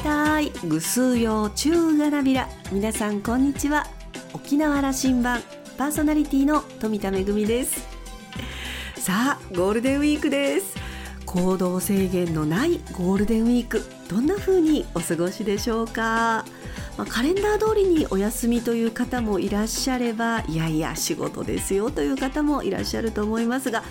たい。ぐすよ中がなびら。皆さんこんにちは。沖縄羅針盤。パーソナリティの富田恵です。さあゴールデンウィークです。行動制限のないゴールデンウィーク。どんな風にお過ごしでしょうか？まあ、カレンダー通りにお休みという方もいらっしゃればいやいや仕事ですよという方もいらっしゃると思いますが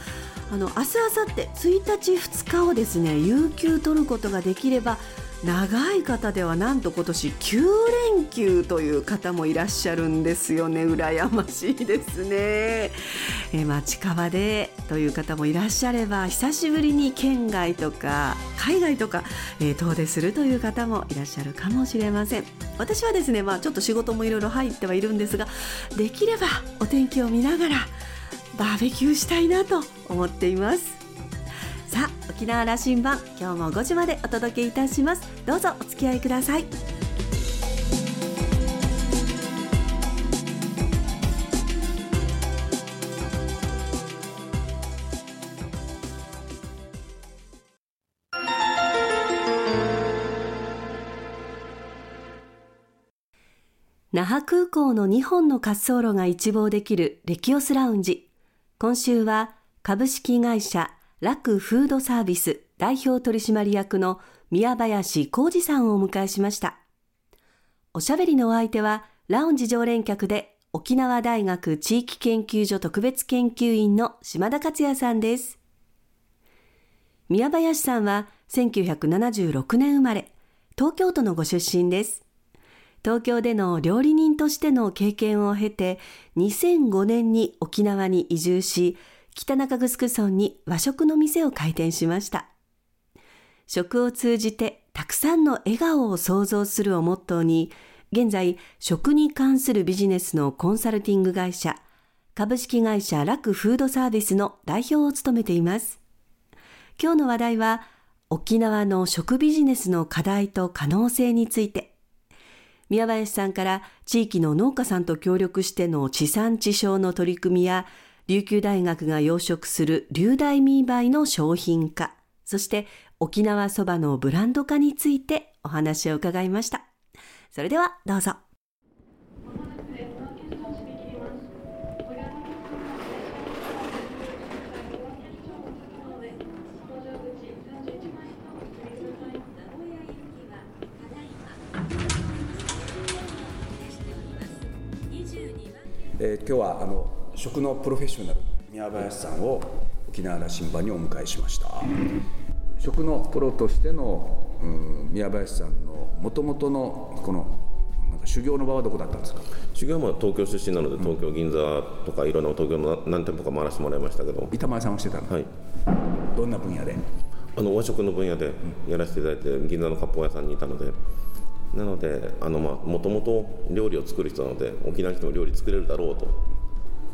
あの明日明後日1日2日をですね有給取ることができれば長い方ではなんと今年9連休という方もいらっしゃるんですよね。羨ましいですね、えまあ、近場でという方もいらっしゃれば久しぶりに県外とか海外とか、えー、遠出するという方もいらっしゃるかもしれません。私はですね、まあ、ちょっと仕事もいろいろ入ってはいるんですができればお天気を見ながらバーベキューしたいなと思っています。さあ沖縄羅針盤今日も5時までお届けいたします。どうぞお付き合いください。那覇空港の2本の滑走路が一望できるレキオスラウンジ。今週は株式会社ラクフードサービス代表取締役の宮林浩二さんをお迎えしました。おしゃべりのお相手は、ラウンジ常連客で沖縄大学地域研究所特別研究員の島田克也さんです。宮林さんは1976年生まれ、東京都のご出身です。東京での料理人としての経験を経て、2005年に沖縄に移住し、北中城村に和食の店を開店しました。食を通じてたくさんの笑顔を創造するをモットーに、現在、食に関するビジネスのコンサルティング会社、株式会社楽フードサービスの代表を務めています。今日の話題は、沖縄の食ビジネスの課題と可能性について、宮林さんから地域の農家さんと協力しての地産地消の取り組みや琉球大学が養殖する琉大ミーバイの商品化、そして沖縄そばのブランド化についてお話を伺いました。それではどうぞ。えー、今日はあの食のプロフェッショナル宮林さんを沖縄羅針盤にお迎えしました。食のプロとしての、うん、宮林さんのもともとのこの修行の場はどこだったんですか？修行も東京出身なので東京、銀座とかいろんな東京の何店舗か回らせてもらいましたけど。板前さんをしてたの？はい。どんな分野で？あの和食の分野でやらせていただいて、銀座の割烹屋さんにいたので。なのでもともと料理を作る人なので沖縄の人も料理作れるだろうと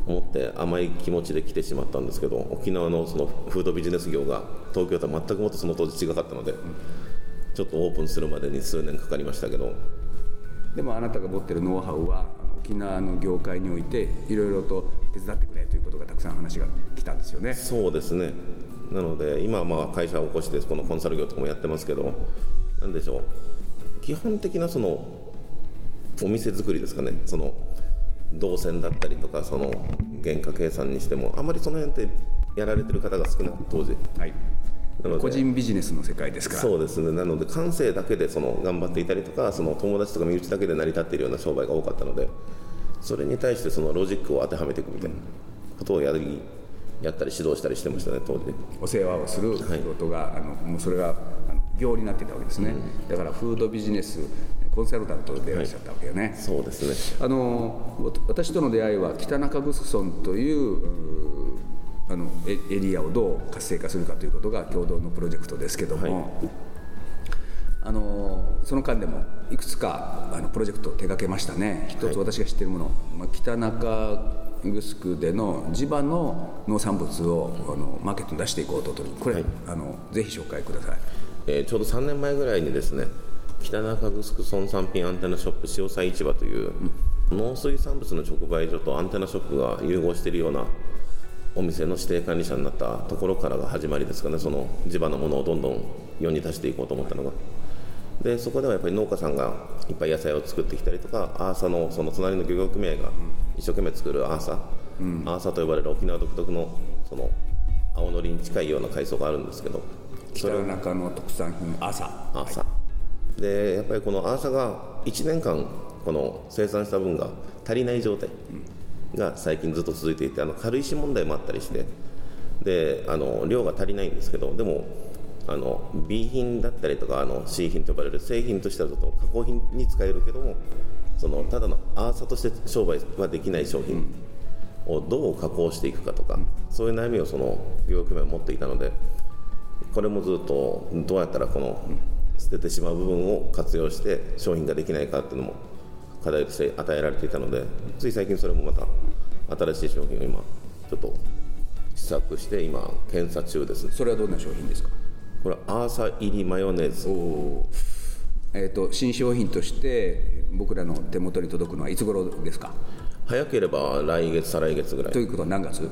思って甘い気持ちで来てしまったんですけど沖縄のそのフードビジネス業が東京とは全くもっとその当時違かったのでちょっとオープンするまでに数年かかりましたけど。でもあなたが持ってるノウハウは沖縄の業界においていろいろと手伝ってくれということがたくさん話が来たんですよね。そうですね。なので今はまあ会社を起こしてこのコンサル業とかもやってますけどなんでしょう。基本的なそのお店作りですかね。その動線だったりとかその原価計算にしてもあまりその辺ってやられてる方が少なく当時、はい、なので個人ビジネスの世界ですから。そうですね。なので感性だけでその頑張っていたりとかその友達とか身内だけで成り立っているような商売が多かったのでそれに対してそのロジックを当てはめていくみたいなことをやりやったり指導したりしてましたね当時。お世話をする仕事が、はい、あのもうそれが業になってたわけですね、うん、だからフードビジネスコンサルタントでいらっしゃったわけよね、はい、そうですね。あの私との出会いは北中城村というあのエリアをどう活性化するかということが共同のプロジェクトですけども、はい、あのその間でもいくつかあのプロジェクトを手掛けましたね。一つ私が知っているもの、まあ、北中城での地場の農産物をあのマーケットに出していこうとこれ、はい、あのぜひ紹介ください、えー、ちょうど3年前ぐらいにですね北中城村産品アンテナショップ潮祭市場という、農水産物の直売所とアンテナショップが融合しているようなお店の指定管理者になったところからが始まりですかね。その地場のものをどんどん世に出していこうと思ったのが。でそこではやっぱり農家さんがいっぱい野菜を作ってきたりとかアーサのその隣の漁業組合が一生懸命作るアーサ、アーサと呼ばれる沖縄独特のその青のりに近いような海藻があるんですけどそれの中の特産品朝アーサ、でやっぱりこのアーサが1年間この生産した分が足りない状態が最近ずっと続いていてあの軽石問題もあったりしてであの量が足りないんですけどでもあの B 品だったりとかあの C 品と呼ばれる製品としてはちょっと加工品に使えるけどもそのただのアーサとして商売はできない商品をどう加工していくかとかそういう悩みをその業界は持っていたのでこれもずっとどうやったらこの捨ててしまう部分を活用して商品ができないかっていうのも課題として与えられていたのでつい最近それもまた新しい商品を今ちょっと試作して今検査中です。それはどんな商品ですか？これアーサ入りマヨネーズ。おえーと、新商品として僕らの手元に届くのはいつ頃ですか？早ければ来月再来月ぐらい。ということは何月？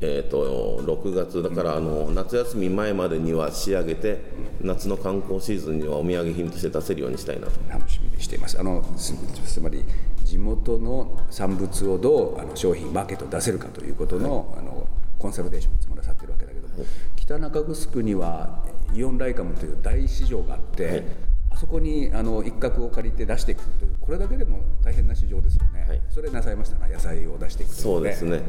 えーと、6月だから、あの夏休み前までには仕上げて夏の観光シーズンにはお土産品として出せるようにしたいなと。楽しみにしています。あのつまり地元の産物をどうあの商品マーケット出せるかということのはい、あのコンサルテーションを積もなさってるわけだけども、はい、北中城にはイオンライカムという大市場があって、はい、あそこにあの一角を借りて出していくというこれだけでも大変な市場ですよね、それなさいましたな野菜を出していくそうですね。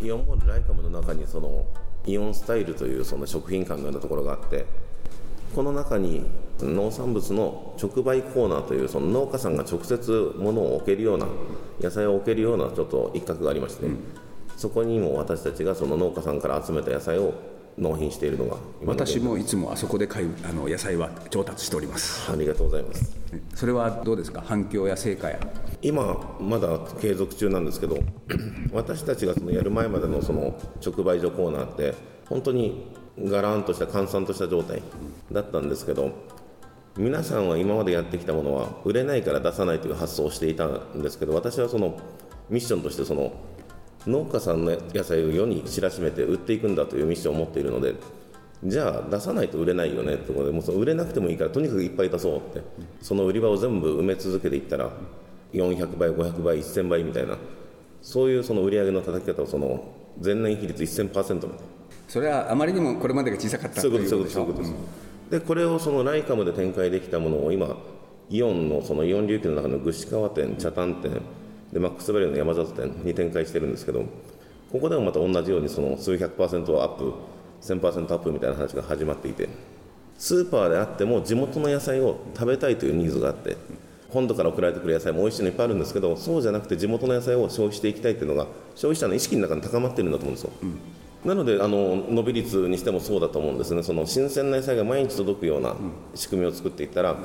イオンモールライカムの中にそのイオンスタイルというその食品館のようなところがあってこの中に農産物の直売コーナーというその農家さんが直接物を置けるような野菜を置けるようなちょっと一角がありまして、うん、そこにも私たちがその農家さんから集めた野菜を納品しているのが。私もいつもあそこで買いあの野菜は調達しております。ありがとうございます。それはどうですか？反響や成果や。今まだ継続中なんですけど 私たちがそのやる前までのその直売所コーナーって本当にがらんとした閑散とした状態だったんですけど皆さんは今までやってきたものは売れないから出さないという発想をしていたんですけど私はそのミッションとしてその農家さんの野菜を世に知らしめて売っていくんだというミッションを持っているのでじゃあ出さないと売れないよねってことでもう売れなくてもいいからとにかくいっぱい出そうってその売り場を全部埋め続けていったら400倍500倍1000倍みたいなそういうその売り上げの叩き方をその前年比率1000%それはあまりにもこれまでが小さかったそういうことですそういうことです、うん、でこれをそのライカムで展開できたものを今イオンのそのイオン琉球の中の具志川店北谷店でマックスバリュの山里店に展開してるんですけどここでもまた同じようにその数百パーセントアップ1000%アップみたいな話が始まっていてスーパーであっても地元の野菜を食べたいというニーズがあって本土から送られてくる野菜も美味しいのいっぱいあるんですけどそうじゃなくて地元の野菜を消費していきたいというのが消費者の意識の中に高まっているんだと思うんですよ、うん、なのであの伸び率にしてもそうだと思うんですね。その新鮮な野菜が毎日届くような仕組みを作っていったら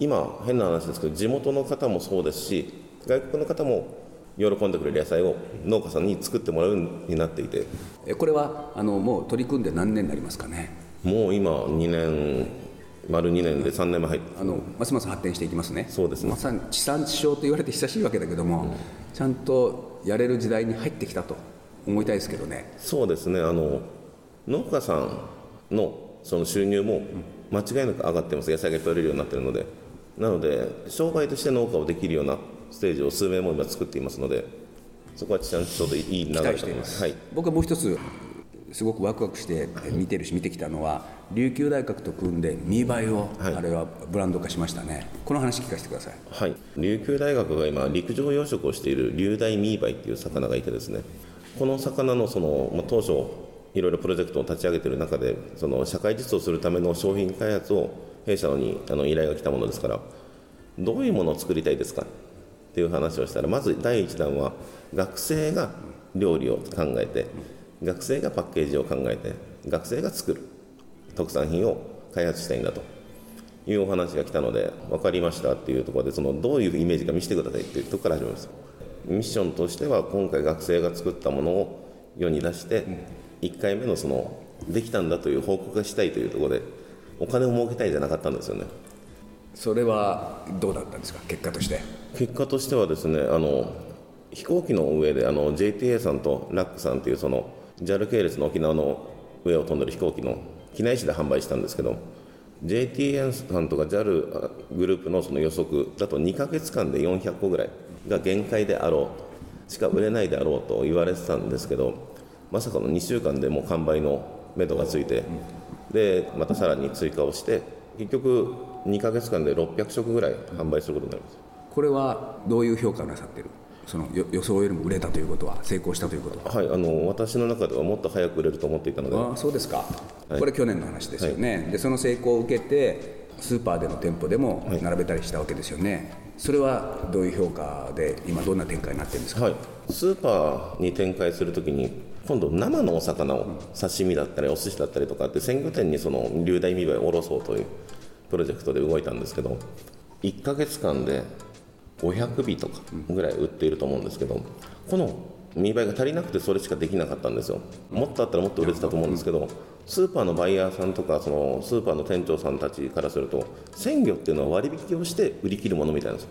今変な話ですけど地元の方もそうですし外国の方も喜んでくれる野菜を農家さんに作ってもらうようになっていて。これはあのもう取り組んで何年になりますかね？もう今2年丸2年で3年目入って。あのますます発展していきますね。そうですね。まさに地産地消と言われて久しいわけだけども、うん、ちゃんとやれる時代に入ってきたと思いたいですけどね。そうですね。あの農家さんのその収入も間違いなく上がってます。野菜が取れるようになってるので。なので商売として農家をできるようなステージを数名も今作っていますのでそこはちゃんといい流れだと思います、はい、僕はもう一つすごくワクワクして見てるし見てきたのは琉球大学と組んで見栄えを、はい、あれはブランド化しましたね。この話聞かせてください。はい。琉球大学が今陸上養殖をしている琉大ミーバイっていう魚がいてですねこの魚のその、まあ、当初いろいろプロジェクトを立ち上げている中でその社会実装するための商品開発を弊社にあの依頼が来たものですからどういうものを作りたいですか？っていう話をしたらまず第1弾は学生が料理を考えて学生がパッケージを考えて学生が作る特産品を開発したいんだというお話が来たので分かりましたっていうところでそのどういうイメージか見せてくださいっていうところから始めます。ミッションとしては今回学生が作ったものを世に出して1回目のそのできたんだという報告がしたいというところでお金を儲けたいじゃなかったんですよね。それはどうだったんですか？結果として。結果としてはですねあの飛行機の上であの JTA さんとラックさんというその JAL 系列の沖縄の上を飛んでる飛行機の機内紙で販売したんですけど JTN さんとか JAL グループのその予測だと2ヶ月間で400個ぐらいが限界であろうとしか売れないであろうと言われてたんですけどまさかの2週間でもう完売の目処がついてでまたさらに追加をして結局2ヶ月間で600食ぐらい販売することになります。これはどういう評価をなさってる？その予想よりも売れたということは成功したということは。はいあの私の中ではもっと早く売れると思っていたので。ああそうですか、はい、これ去年の話ですよね、はい、でその成功を受けてスーパーでの店舗でも並べたりしたわけですよね、はい、それはどういう評価で今どんな展開になってるんですか、はい、スーパーに展開するときに今度生のお魚を刺身だったりお寿司だったりとかって鮮魚店にその流大見栄えを下ろそうというプロジェクトで動いたんですけど1か月間で500尾とかぐらい売っていると思うんですけどこの見栄えが足りなくてそれしかできなかったんですよ。もっとあったらもっと売れてたと思うんですけどスーパーのバイヤーさんとかそのスーパーの店長さんたちからすると鮮魚っていうのは割引をして売り切るものみたいなんですよ。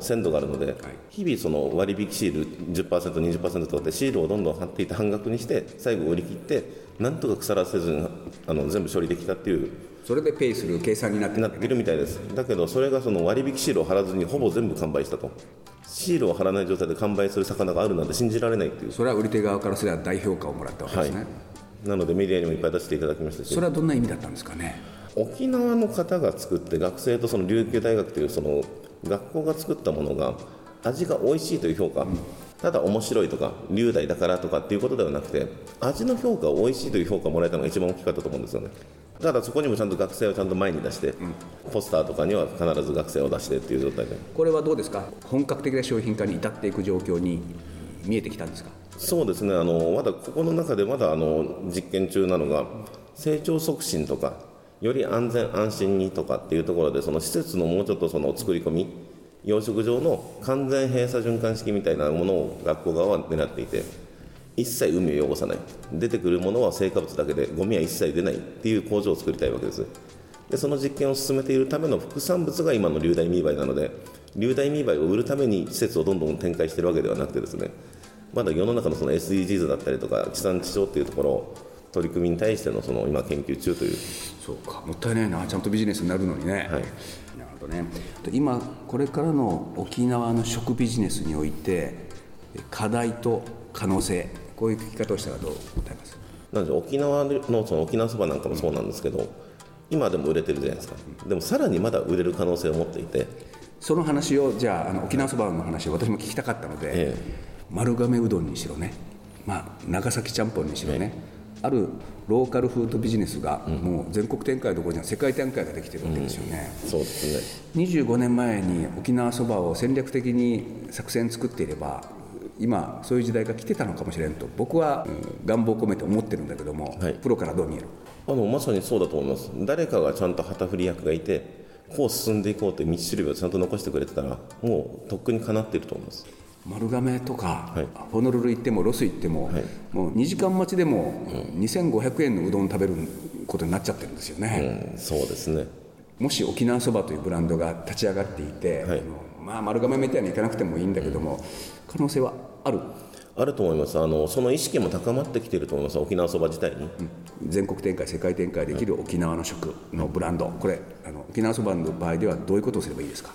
鮮度があるので、日々その割引シール10%、20%とかってシールをどんどん貼っていって半額にして最後売り切ってなんとか腐らせずにあの全部処理できたっていうそれでペイする計算になってる、ね、なってるみたいです。だけどそれがその割引シールを貼らずにほぼ全部完売したと。シールを貼らない状態で完売する魚があるなんて信じられないっていう。それは売り手側からすれば大評価をもらったわけですね、はい、なのでメディアにもいっぱい出していただきましたしそれはどんな意味だったんですかね？沖縄の方が作って学生とその琉球大学というその学校が作ったものが味が美味しいという評価、うん、ただ面白いとか龍大だからとかっていうことではなくて味の評価を美味しいという評価をもらえたのが一番大きかったと思うんですよね。ただそこにもちゃんと学生をちゃんと前に出して、うん、ポスターとかには必ず学生を出してっていう状態で。これはどうですか？本格的な商品化に至っていく状況に見えてきたんですか？そうですね。あのまだここの中でまだあの実験中なのが成長促進とかより安全安心にとかっていうところでその施設のもうちょっとその作り込み養殖場の完全閉鎖循環式みたいなものを学校側は狙っていて一切海を汚さない。出てくるものは成果物だけでゴミは一切出ないっていう工場を作りたいわけです。でその実験を進めているための副産物が今の流大ミーバイなので流大ミーバイを売るために施設をどんどん展開しているわけではなくてですねまだ世の中のその SDGs だったりとか地産地消っていうところを取り組みに対してのその今研究中という。そうかもったいないな。ちゃんとビジネスになるのにね、はいとね。今これからの沖縄の食ビジネスにおいて課題と可能性こういう聞き方をしたらどう答えます？なんで沖縄のその沖縄そばなんかもそうなんですけど、うん、今でも売れてるじゃないですか、うん、でもさらにまだ売れる可能性を持っていて。その話をじゃああの沖縄そばの話を私も聞きたかったので、ええ、丸亀うどんにしろね、まあ、長崎ちゃんぽんにしろね、えあるローカルフードビジネスがもう全国展開どころじゃ世界展開ができてるわけですよね、うん、そうですね。25年前に沖縄そばを戦略的に作戦作っていれば今そういう時代が来てたのかもしれんと僕は、願望を込めて思ってるんだけども、はい、プロからどう見える？あのまさにそうだと思います。誰かがちゃんと旗振り役がいてこう進んでいこうという道しるべをちゃんと残してくれてたらもうとっくにかなっていると思います丸亀とか、はい、ホノルル行ってもロス行っても、はい、もう2時間待ちでも2500円のうどん食べることになっちゃってるんですよね、うん、そうですね。もし沖縄そばというブランドが立ち上がっていて、はい、まあ丸亀みたいにいかなくてもいいんだけども、うん、可能性はある？あると思います。あのその意識も高まってきていると思います。沖縄そば自体に、うん、全国展開世界展開できる沖縄の食のブランド。これあの沖縄そばの場合ではどういうことをすればいいですか？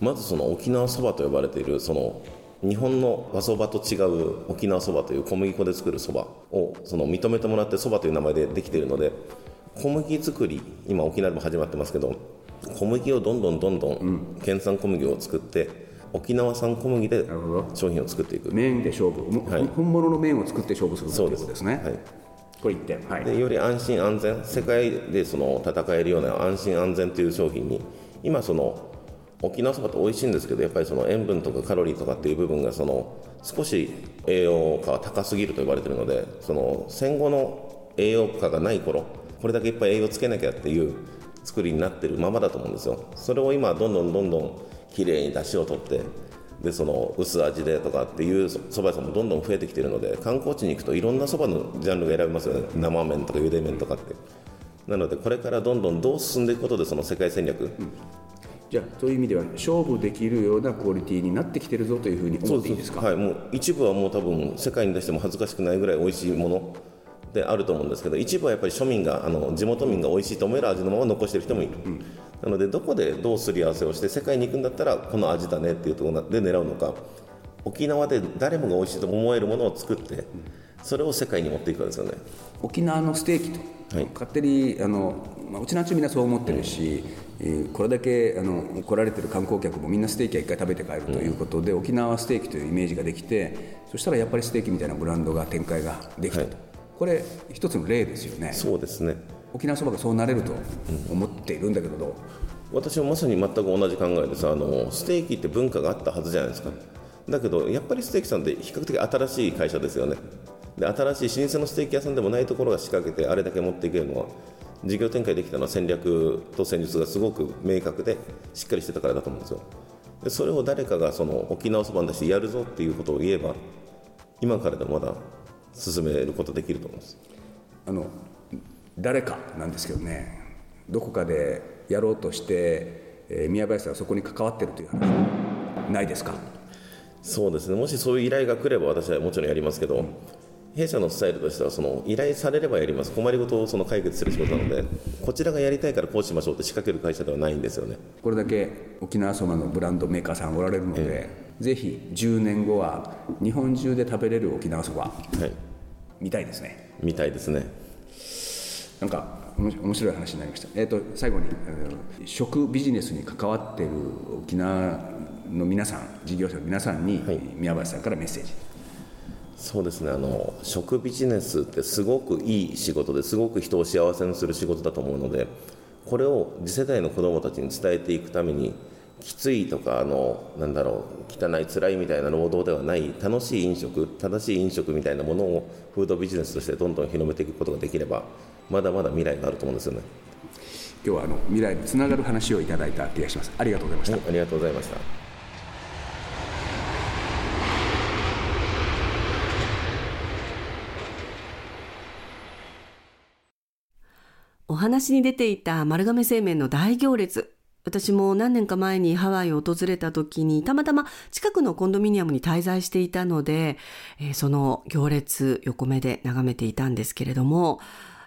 まずその沖縄そばと呼ばれているその日本の和そばと違う沖縄そばという小麦粉で作るそばをその認めてもらってそばという名前でできているので小麦作り今沖縄でも始まってますけど小麦をどんどんどんどん県産小麦を作って、沖縄産小麦で商品を作っていく麺で勝負、はい、本物の麺を作って勝負するということですね。はい。これ1点、はい、でより安心安全。世界でその戦えるような安心安全という商品に今その沖縄そばって美味しいんですけどやっぱりその塩分とかカロリーとかっていう部分がその少し栄養価は高すぎると言われてるのでその戦後の栄養価がない頃これだけいっぱい栄養つけなきゃっていう作りになってるままだと思うんですよ。それを今どんどんどんどんきれいに出汁を取ってでその薄味でとかっていうそば屋さんもどんどん増えてきてるので観光地に行くといろんなそばのジャンルが選べますよね。生麺とかゆで麺とかって。なのでこれからどんどんどう進んでいくことでその世界戦略、じゃあそういう意味では勝負できるようなクオリティになってきてるぞというふうに思っていいですか？はい、もう一部はもう多分世界に出しても恥ずかしくないぐらい美味しいものであると思うんですけど一部はやっぱり庶民があの地元民が美味しいと思える味のまま残してる人もいる、なのでどこでどうすり合わせをして世界に行くんだったらこの味だねっていうところで狙うのか沖縄で誰もが美味しいと思えるものを作ってそれを世界に持っていくかですよね。沖縄のステーキと、はい。勝手にあの、まあ、うちのうちみんなそう思ってるし、えーこれだけあの来られてる観光客もみんなステーキは一回食べて帰るということで、沖縄はステーキというイメージができてそしたらやっぱりステーキみたいなブランドが展開ができたと、はい。これ一つの例ですよね。そうですね。沖縄そばがそうなれると思っているんだけどどう？私もまさに全く同じ考えですあのステーキって文化があったはずじゃないですか。だけどやっぱりステーキさんって比較的新しい会社ですよね。で新しい老舗のステーキ屋さんでもないところが仕掛けてあれだけ持っていけるのは事業展開できたのは戦略と戦術がすごく明確でしっかりしてたからだと思うんですよ。でそれを誰かがその沖縄そばに出してやるぞっていうことを言えば今からでもまだ進めることできると思います。あの誰かなんですけどね。どこかでやろうとして、えー宮林さんはそこに関わってるという話ないですか？そうですね。もしそういう依頼が来れば私はもちろんやりますけど、弊社のスタイルとしてはその依頼されればやります。困りごとをその解決する仕事なのでこちらがやりたいからこうしましょうって仕掛ける会社ではないんですよね。これだけ沖縄そばのブランドメーカーさんおられるので、ぜひ10年後は日本中で食べれる沖縄そばはい。見たいですね。みたいですね。なんか面白い話になりました、えー、と最後に、えー食ビジネスに関わっている沖縄の皆さん事業者の皆さんに、はい。宮林さんからメッセージそうですねあの食ビジネスってすごくいい仕事ですごく人を幸せにする仕事だと思うのでこれを次世代の子どもたちに伝えていくためにきついとかあのなんだろう汚い辛いみたいな労働ではない楽しい飲食正しい飲食みたいなものをフードビジネスとしてどんどん広めていくことができればまだまだ未来があると思うんですよね、今日はあの未来につながる話をいただいた気がします。ありがとうございました、はい、ありがとうございました話に出ていた丸亀製麺の大行列。私も何年か前にハワイを訪れた時にたまたま近くのコンドミニアムに滞在していたので、えーその行列横目で眺めていたんですけれども、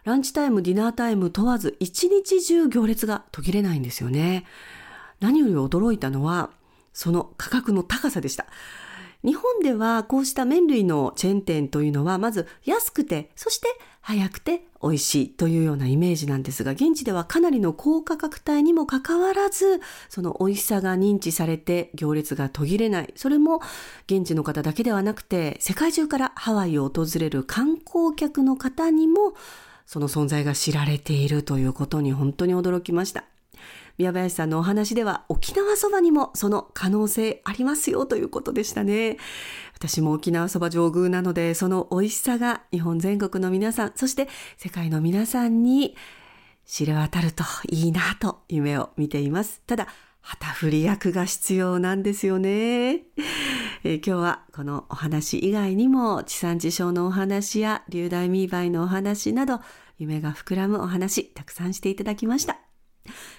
ランチタイム、ディナータイム問わず一日中行列が途切れないんですよね。何より驚いたのは、その価格の高さでした。日本ではこうした麺類のチェーン店というのはまず安くて、そして早くて美味しいというようなイメージなんですが、現地ではかなりの高価格帯にもかかわらず、その美味しさが認知されて行列が途切れない。それも現地の方だけではなくて、世界中からハワイを訪れる観光客の方にも、その存在が知られているということに本当に驚きました。宮林さんのお話では沖縄そばにもその可能性ありますよということでしたね。私も沖縄そば上宮なのでその美味しさが日本全国の皆さん、そして世界の皆さんに知れ渡るといいなと夢を見ています。ただ、旗振り役が必要なんですよね。えー今日はこのお話以外にも地産地消のお話や流大ミーバイのお話など夢が膨らむお話たくさんしていただきました。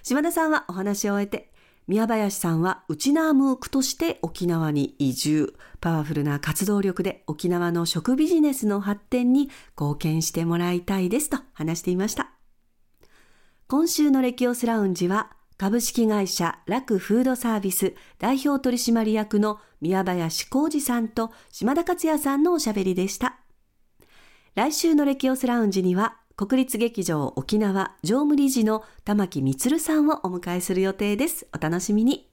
島田さんはお話を終えて、宮林さんはウチナームークとして沖縄に移住。パワフルな活動力で沖縄の食ビジネスの発展に貢献してもらいたいですと話していました。今週のレキオスラウンジは株式会社楽フードサービス代表取締役の宮林浩二さんと島田克也さんのおしゃべりでした。来週のレキオスラウンジには国立劇場沖縄常務理事の玉木充さんをお迎えする予定です。お楽しみに。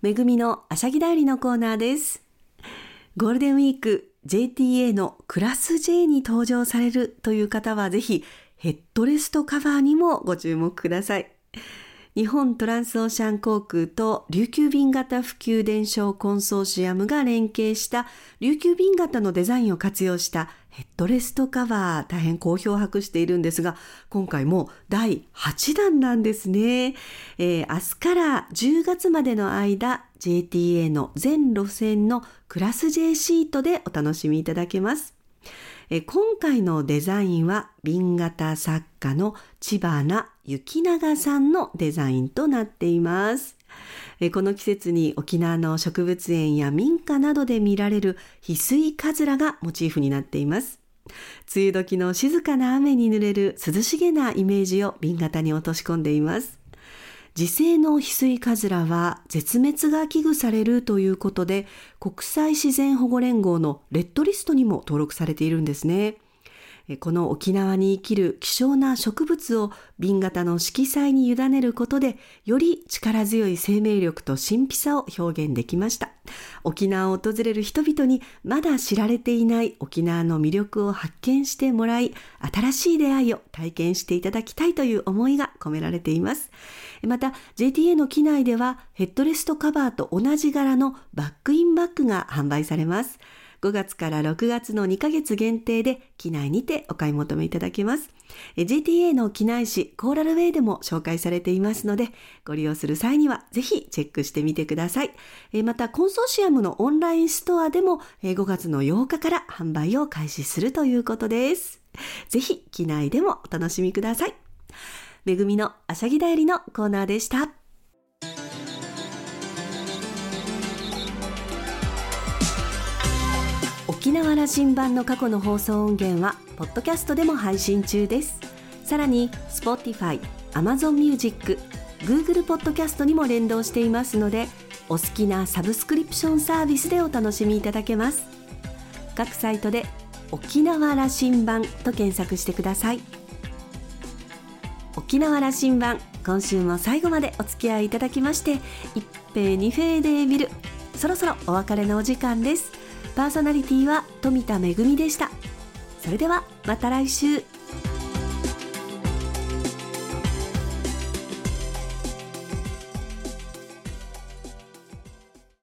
めぐみのあしゃぎだよりのコーナーです。ゴールデンウィーク JTA のクラス J に登場されるという方はぜひヘッドレストカバーにもご注目ください。日本トランスオーシャン航空と琉球便型普及伝承コンソーシアムが連携した琉球便型のデザインを活用したヘッドレストカバー大変好評を博しているんですが今回も第8弾なんですね、えー明日から10月までの間 JTA の全路線のクラス J シートでお楽しみいただけます。え今回のデザインは瓶型作家の千葉な幸永さんのデザインとなっています。この季節に沖縄の植物園や民家などで見られる翡翠カズラがモチーフになっています。梅雨時の静かな雨に濡れる涼しげなイメージを瓶型に落とし込んでいます。自生の翡翠カズラは絶滅が危惧されるということで国際自然保護連合のレッドリストにも登録されているんですね。この沖縄に生きる希少な植物を瓶型の色彩に委ねることで、より力強い生命力と神秘さを表現できました。沖縄を訪れる人々にまだ知られていない沖縄の魅力を発見してもらい、新しい出会いを体験していただきたいという思いが込められています。また、JTA の機内ではヘッドレストカバーと同じ柄のバックインバッグが販売されます。5月から6月の2ヶ月限定で機内にてお買い求めいただけます。JTA の機内誌コーラルウェイでも紹介されていますので、ご利用する際にはぜひチェックしてみてください。また、コンソーシアムのオンラインストアでも5月の8日から販売を開始するということです。ぜひ機内でもお楽しみください。めぐみのあしゃぎだよりのコーナーでした。沖縄羅針盤の過去の放送音源はポッドキャストでも配信中です。さらに Spotify、Amazon Music、Google ポッドキャストにも連動していますのでお好きなサブスクリプションサービスでお楽しみいただけます。各サイトで沖縄羅針盤と検索してください。沖縄羅針盤今週も最後までお付き合いいただきまして一平二平で見るそろそろお別れのお時間です。パーソナリティは富田恵でした。それではまた来週。